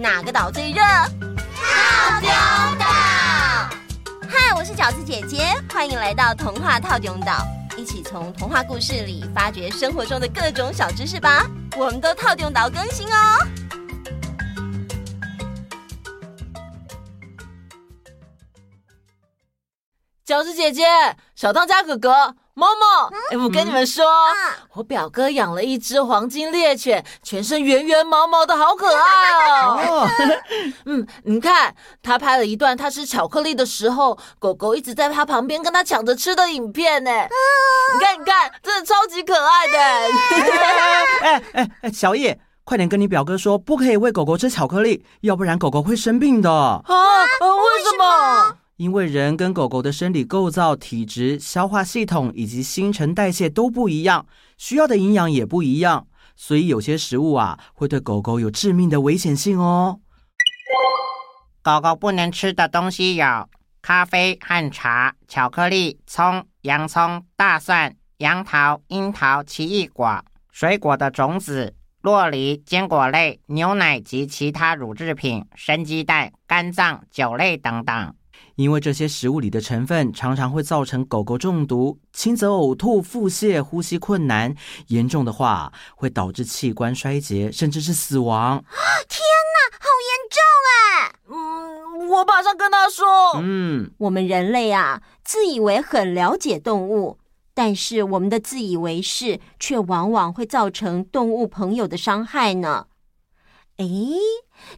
哪个岛最热？套丁岛。嗨，我是饺子姐姐，欢迎来到童话套丁岛，一起从童话故事里发掘生活中的各种小知识吧。我们都套丁岛更新哦。饺子姐姐，小当家哥哥。某某，哎，我跟你们说，嗯、我表哥养了一只黄金猎犬，全身圆圆毛毛的，好可爱 哦。嗯，你看，他拍了一段他吃巧克力的时候，狗狗一直在他旁边跟他抢着吃的影片呢。你看，你看，真的超级可爱的。哎哎哎，小叶，快点跟你表哥说，不可以喂狗狗吃巧克力，要不然狗狗会生病的。啊？为什么？因为人跟狗狗的生理构造、体质、消化系统以及新陈代谢都不一样，需要的营养也不一样，所以有些食物啊会对狗狗有致命的危险性哦。狗狗不能吃的东西有咖啡和茶、巧克力、葱、洋葱、大蒜、杨桃、樱桃、奇异果、水果的种子、洛梨、坚果类、牛奶及其他乳制品、生鸡蛋、肝脏、酒类等等。因为这些食物里的成分常常会造成狗狗中毒，轻则呕吐、腹泻、呼吸困难，严重的话会导致器官衰竭，甚至是死亡。天哪，好严重哎！嗯，我马上跟他说。嗯，我们人类啊，自以为很了解动物，但是我们的自以为是，却往往会造成动物朋友的伤害呢。哎，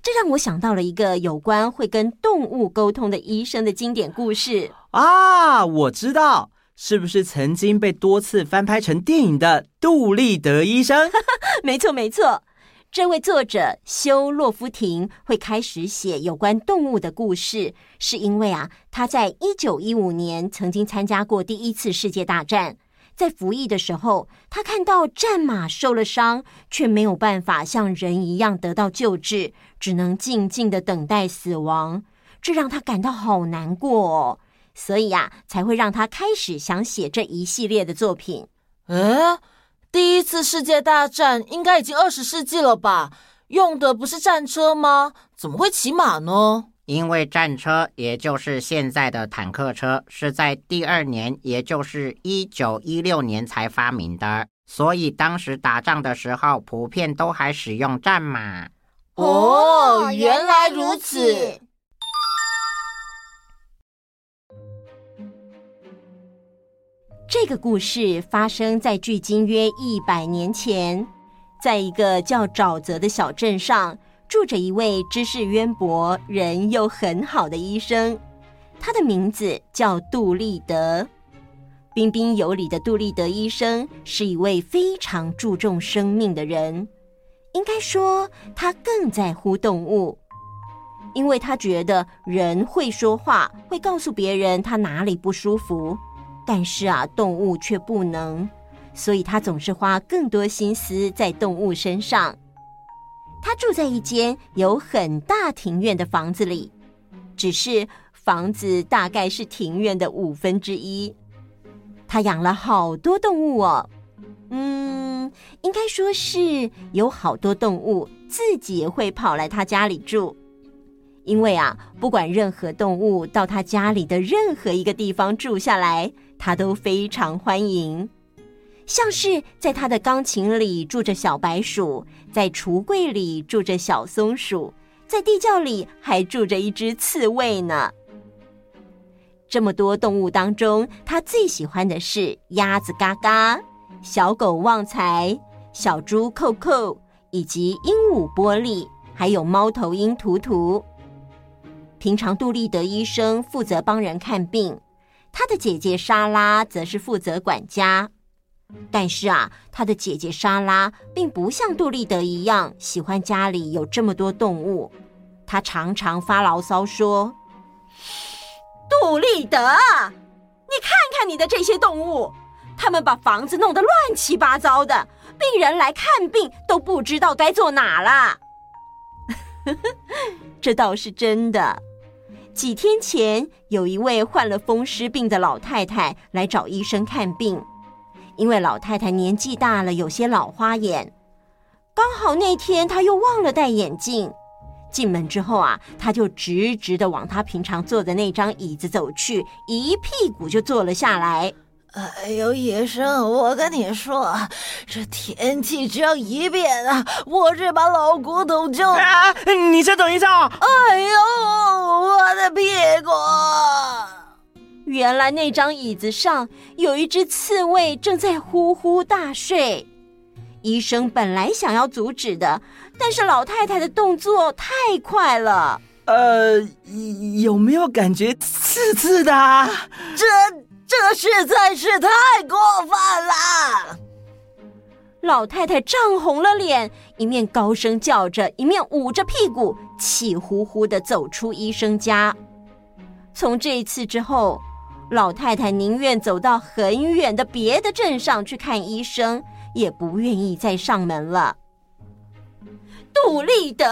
这让我想到了一个有关会跟动物沟通的医生的经典故事啊！我知道，是不是曾经被多次翻拍成电影的杜立德医生？没错，没错。这位作者修洛夫廷会开始写有关动物的故事，是因为啊，他在一九一五年曾经参加过第一次世界大战。在服役的时候，他看到战马受了伤，却没有办法像人一样得到救治，只能静静的等待死亡。这让他感到好难过哦，所以呀，才会让他开始想写这一系列的作品。诶，第一次世界大战应该已经二十世纪了吧？用的不是战车吗？怎么会骑马呢？因为战车，也就是现在的坦克车，是在第二年，也就是一九一六年才发明的，所以当时打仗的时候，普遍都还使用战马。哦，原来如此。这个故事发生在距今约一百年前，在一个叫沼泽的小镇上。住着一位知识渊博、人又很好的医生，他的名字叫杜立德。彬彬有礼的杜立德医生是一位非常注重生命的人，应该说他更在乎动物，因为他觉得人会说话，会告诉别人他哪里不舒服，但是啊，动物却不能，所以他总是花更多心思在动物身上。他住在一间有很大庭院的房子里，只是房子大概是庭院的五分之一。他养了好多动物哦，嗯，应该说是有好多动物自己会跑来他家里住，因为啊，不管任何动物到他家里的任何一个地方住下来，他都非常欢迎。像是在他的钢琴里住着小白鼠，在橱柜里住着小松鼠，在地窖里还住着一只刺猬呢。这么多动物当中，他最喜欢的是鸭子嘎嘎、小狗旺财、小猪扣扣，以及鹦鹉波利，还有猫头鹰图图。平常杜立德医生负责帮人看病，他的姐姐莎拉则是负责管家。但是啊，他的姐姐莎拉并不像杜立德一样喜欢家里有这么多动物。她常常发牢骚说：“杜立德，你看看你的这些动物，他们把房子弄得乱七八糟的，病人来看病都不知道该坐哪了。”这倒是真的。几天前，有一位患了风湿病的老太太来找医生看病。因为老太太年纪大了，有些老花眼，刚好那天她又忘了戴眼镜，进门之后啊，她就直直的往她平常坐的那张椅子走去，一屁股就坐了下来。哎呦，医生，我跟你说，这天气只要一变啊，我这把老骨头就……啊，你先等一下。哎呦，我的屁股！原来那张椅子上有一只刺猬正在呼呼大睡。医生本来想要阻止的，但是老太太的动作太快了。呃，有没有感觉刺刺的？这。这实在是太过分了！老太太涨红了脸，一面高声叫着，一面捂着屁股，气呼呼的走出医生家。从这一次之后，老太太宁愿走到很远的别的镇上去看医生，也不愿意再上门了。杜立德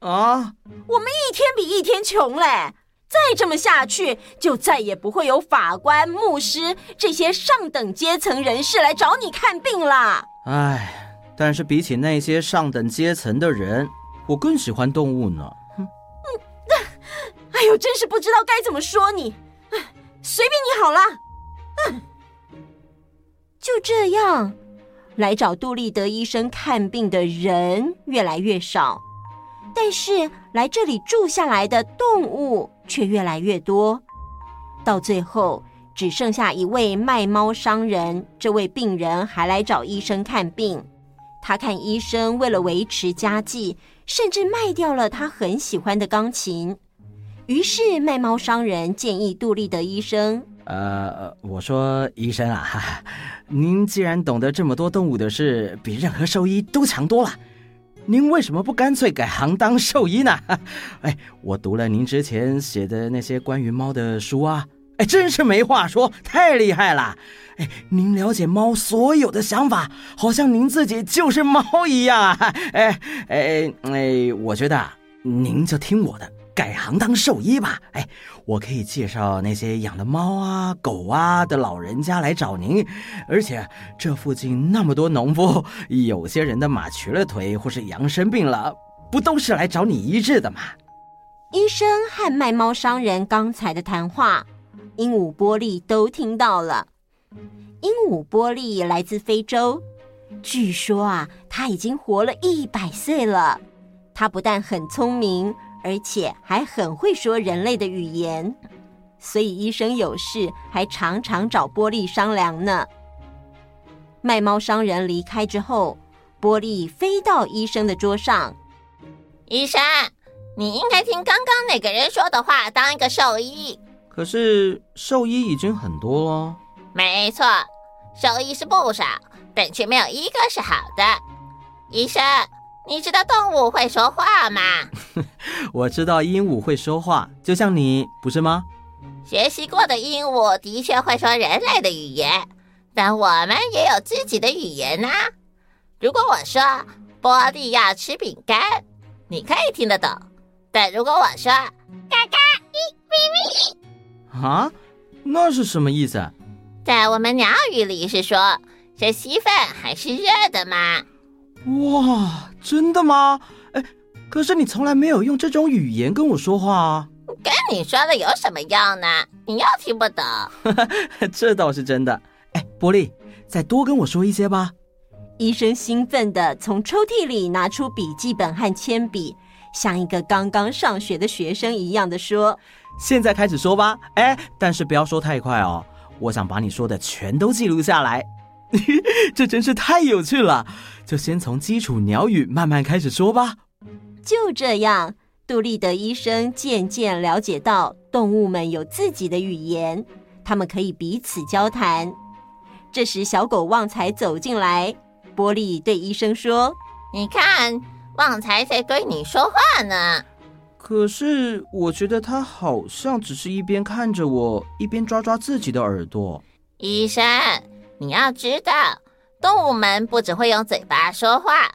啊，我们一天比一天穷嘞！再这么下去，就再也不会有法官、牧师这些上等阶层人士来找你看病了。唉，但是比起那些上等阶层的人，我更喜欢动物呢。嗯，哎呦，真是不知道该怎么说你。随便你好了。嗯，就这样，来找杜立德医生看病的人越来越少。但是来这里住下来的动物却越来越多，到最后只剩下一位卖猫商人。这位病人还来找医生看病，他看医生为了维持家计，甚至卖掉了他很喜欢的钢琴。于是卖猫商人建议杜立德医生：“呃，我说医生啊，哈哈，您既然懂得这么多动物的事，比任何兽医都强多了。”您为什么不干脆改行当兽医呢？哎，我读了您之前写的那些关于猫的书啊，哎，真是没话说，太厉害了！哎，您了解猫所有的想法，好像您自己就是猫一样啊！哎哎哎，我觉得啊您就听我的。改行当兽医吧，哎，我可以介绍那些养了猫啊、狗啊的老人家来找您，而且这附近那么多农夫，有些人的马瘸了腿，或是羊生病了，不都是来找你医治的吗？医生和卖猫商人刚才的谈话，鹦鹉波利都听到了。鹦鹉波利来自非洲，据说啊，他已经活了一百岁了。他不但很聪明。而且还很会说人类的语言，所以医生有事还常常找波利商量呢。卖猫商人离开之后，波利飞到医生的桌上。医生，你应该听刚刚那个人说的话，当一个兽医。可是兽医已经很多了。没错，兽医是不少，但却没有一个是好的。医生。你知道动物会说话吗？我知道鹦鹉会说话，就像你，不是吗？学习过的鹦鹉的确会说人类的语言，但我们也有自己的语言啊。如果我说波利要吃饼干，你可以听得懂；但如果我说嘎嘎一咪咪，啊，那是什么意思？在我们鸟语里是说，这稀饭还是热的吗？哇，真的吗？哎，可是你从来没有用这种语言跟我说话啊！跟你说了有什么用呢？你又听不懂。这倒是真的。哎，波利，再多跟我说一些吧。医生兴奋地从抽屉里拿出笔记本和铅笔，像一个刚刚上学的学生一样的说：“现在开始说吧。哎，但是不要说太快哦，我想把你说的全都记录下来。”这真是太有趣了，就先从基础鸟语慢慢开始说吧。就这样，杜立德医生渐渐了解到动物们有自己的语言，他们可以彼此交谈。这时，小狗旺财走进来，波利对医生说：“你看，旺财在对你说话呢。可是，我觉得他好像只是一边看着我，一边抓抓自己的耳朵。”医生。你要知道，动物们不只会用嘴巴说话，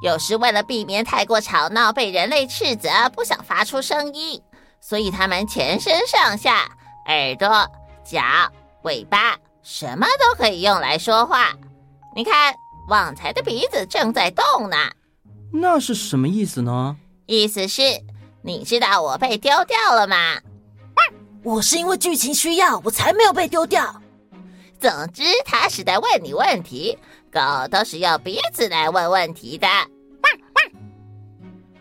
有时为了避免太过吵闹被人类斥责，不想发出声音，所以它们全身上下、耳朵、脚、尾巴，什么都可以用来说话。你看，旺财的鼻子正在动呢。那是什么意思呢？意思是你知道我被丢掉了吗？我是因为剧情需要，我才没有被丢掉。总之，他是在问你问题，狗都是用鼻子来问问题的。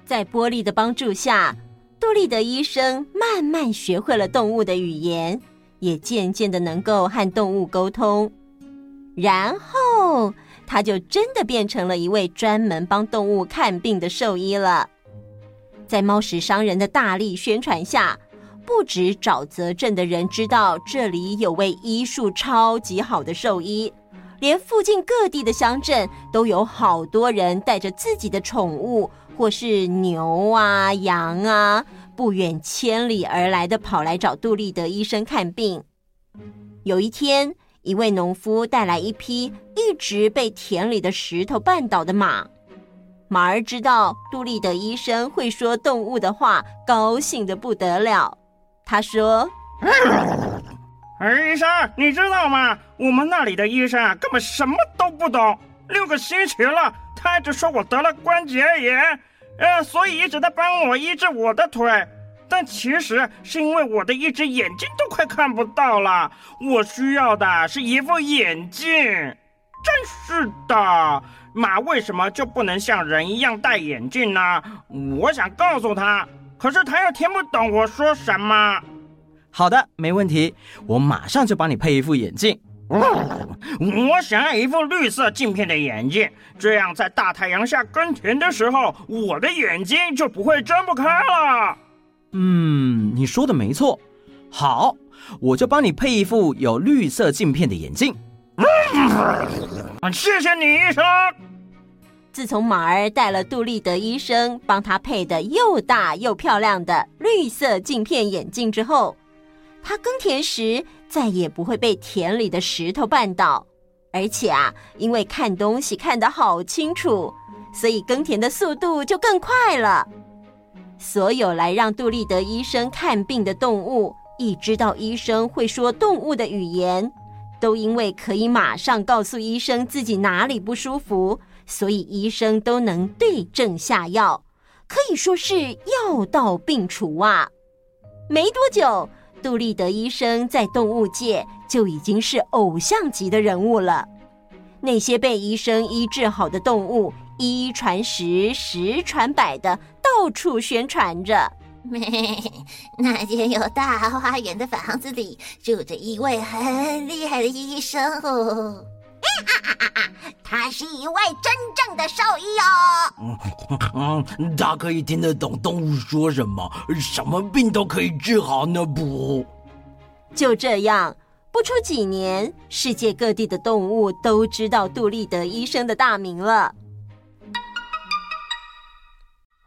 在波莉的帮助下，杜立德医生慢慢学会了动物的语言，也渐渐的能够和动物沟通。然后，他就真的变成了一位专门帮动物看病的兽医了。在猫食商人的大力宣传下，不止沼泽镇的人知道这里有位医术超级好的兽医，连附近各地的乡镇都有好多人带着自己的宠物，或是牛啊、羊啊，不远千里而来的跑来找杜立德医生看病。有一天，一位农夫带来一匹一直被田里的石头绊倒的马。马儿知道杜立德医生会说动物的话，高兴得不得了。他说：“医生，你知道吗？我们那里的医生啊，根本什么都不懂。六个星期了，他还只说我得了关节炎，呃，所以一直在帮我医治我的腿。但其实是因为我的一只眼睛都快看不到了，我需要的是一副眼镜。真是的，马为什么就不能像人一样戴眼镜呢？我想告诉他。”可是他又听不懂我说什么。好的，没问题，我马上就帮你配一副眼镜。我想要一副绿色镜片的眼镜，这样在大太阳下耕田的时候，我的眼睛就不会睁不开了。嗯，你说的没错。好，我就帮你配一副有绿色镜片的眼镜。谢谢你，医生。自从马儿带了杜立德医生帮他配的又大又漂亮的绿色镜片眼镜之后，他耕田时再也不会被田里的石头绊倒，而且啊，因为看东西看得好清楚，所以耕田的速度就更快了。所有来让杜立德医生看病的动物，一知道医生会说动物的语言，都因为可以马上告诉医生自己哪里不舒服。所以医生都能对症下药，可以说是药到病除啊！没多久，杜立德医生在动物界就已经是偶像级的人物了。那些被医生医治好的动物，一传十，十传百的到处宣传着。那间有大花园的房子里住着一位很厉害的医生哦。他是一位真正的兽医哦。嗯，他可以听得懂动物说什么，什么病都可以治好呢不？就这样，不出几年，世界各地的动物都知道杜立德医生的大名了。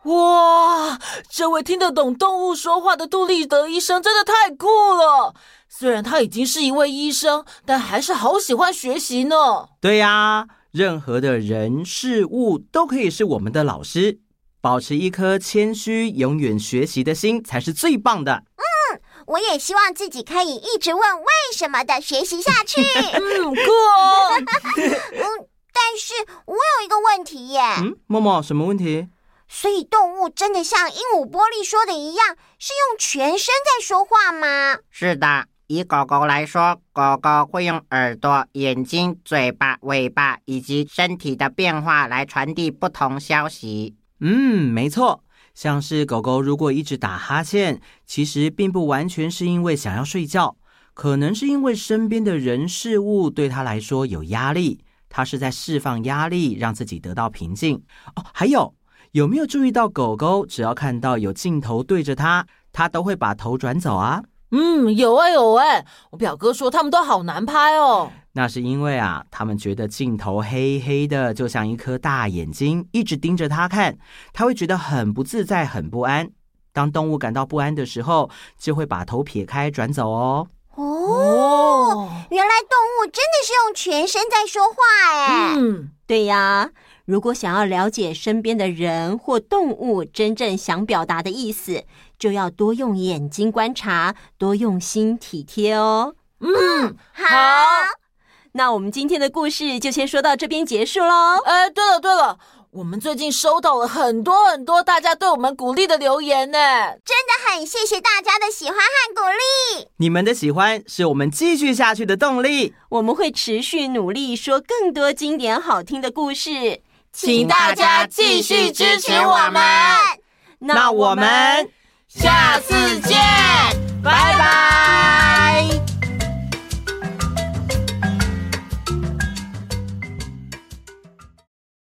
哇，这位听得懂动物说话的杜立德医生真的太酷了！虽然他已经是一位医生，但还是好喜欢学习呢。对呀，任何的人事物都可以是我们的老师。保持一颗谦虚、永远学习的心才是最棒的。嗯，我也希望自己可以一直问为什么的学习下去。嗯，酷哦。嗯，但是我有一个问题耶。嗯，默默，什么问题？所以动物真的像鹦鹉波莉说的一样，是用全身在说话吗？是的，以狗狗来说，狗狗会用耳朵、眼睛、嘴巴、尾巴以及身体的变化来传递不同消息。嗯，没错，像是狗狗如果一直打哈欠，其实并不完全是因为想要睡觉，可能是因为身边的人事物对它来说有压力，它是在释放压力，让自己得到平静。哦，还有。有没有注意到狗狗只要看到有镜头对着它，它都会把头转走啊？嗯，有啊有啊，我表哥说他们都好难拍哦。那是因为啊，他们觉得镜头黑黑的，就像一颗大眼睛，一直盯着它看，他会觉得很不自在、很不安。当动物感到不安的时候，就会把头撇开转走哦。哦，原来动物真的是用全身在说话哎。嗯，对呀。如果想要了解身边的人或动物真正想表达的意思就要多用眼睛观察多用心体贴哦。嗯好。那我们今天的故事就先说到这边结束喽。诶对了对了我们最近收到了很多很多大家对我们鼓励的留言呢。真的很谢谢大家的喜欢和鼓励。你们的喜欢是我们继续下去的动力。我们会持续努力说更多经典好听的故事。请大家继续支持我们。那我们下次见拜拜。